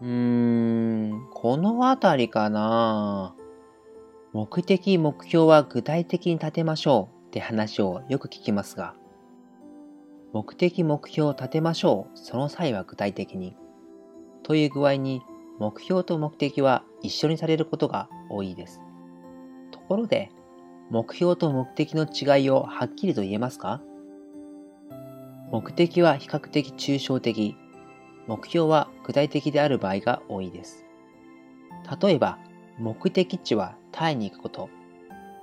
うーん、このあたりかな。目的、目標は具体的に立てましょうって話をよく聞きますが、目的、目標を立てましょう、その際は具体的に。という具合に、目標と目的は一緒にされることが多いです。ところで、目標と目的の違いをはっきりと言えますか？目的は比較的抽象的、目標は具体的である場合が多いです。例えば、目的地はタイに行くこと。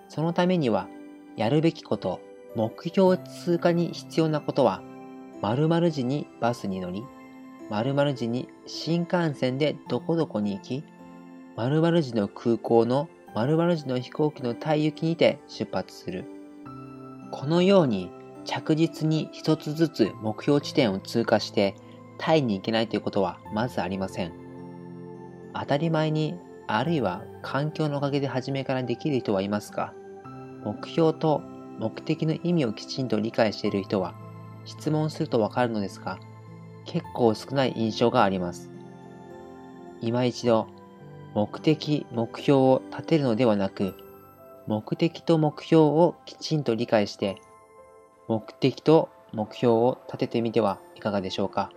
そのためには、やるべきこと、目標通過に必要なことは、〇〇時にバスに乗り、〇〇時に新幹線でどこどこに行き、〇〇時の空港の〇〇時の飛行機の大行きにて出発する。このように着実に一つずつ目標地点を通過してタイに行けないということはまずありません。当たり前に、あるいは環境のおかげで初めからできる人はいますが、目標と目的の意味をきちんと理解している人は質問するとわかるのですが、結構少ない印象があります。今一度、目的、目標を立てるのではなく、目的と目標をきちんと理解して、目的と目標を立ててみてはいかがでしょうか？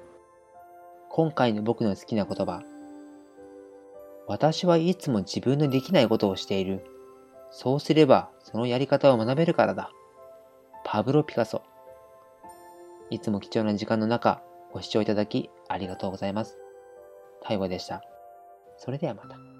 今回の僕の好きな言葉。私はいつも自分のできないことをしている。そうすればそのやり方を学べるからだ。パブロ・ピカソ。いつも貴重な時間の中、ご視聴いただきありがとうございます。最後でした。それではまた。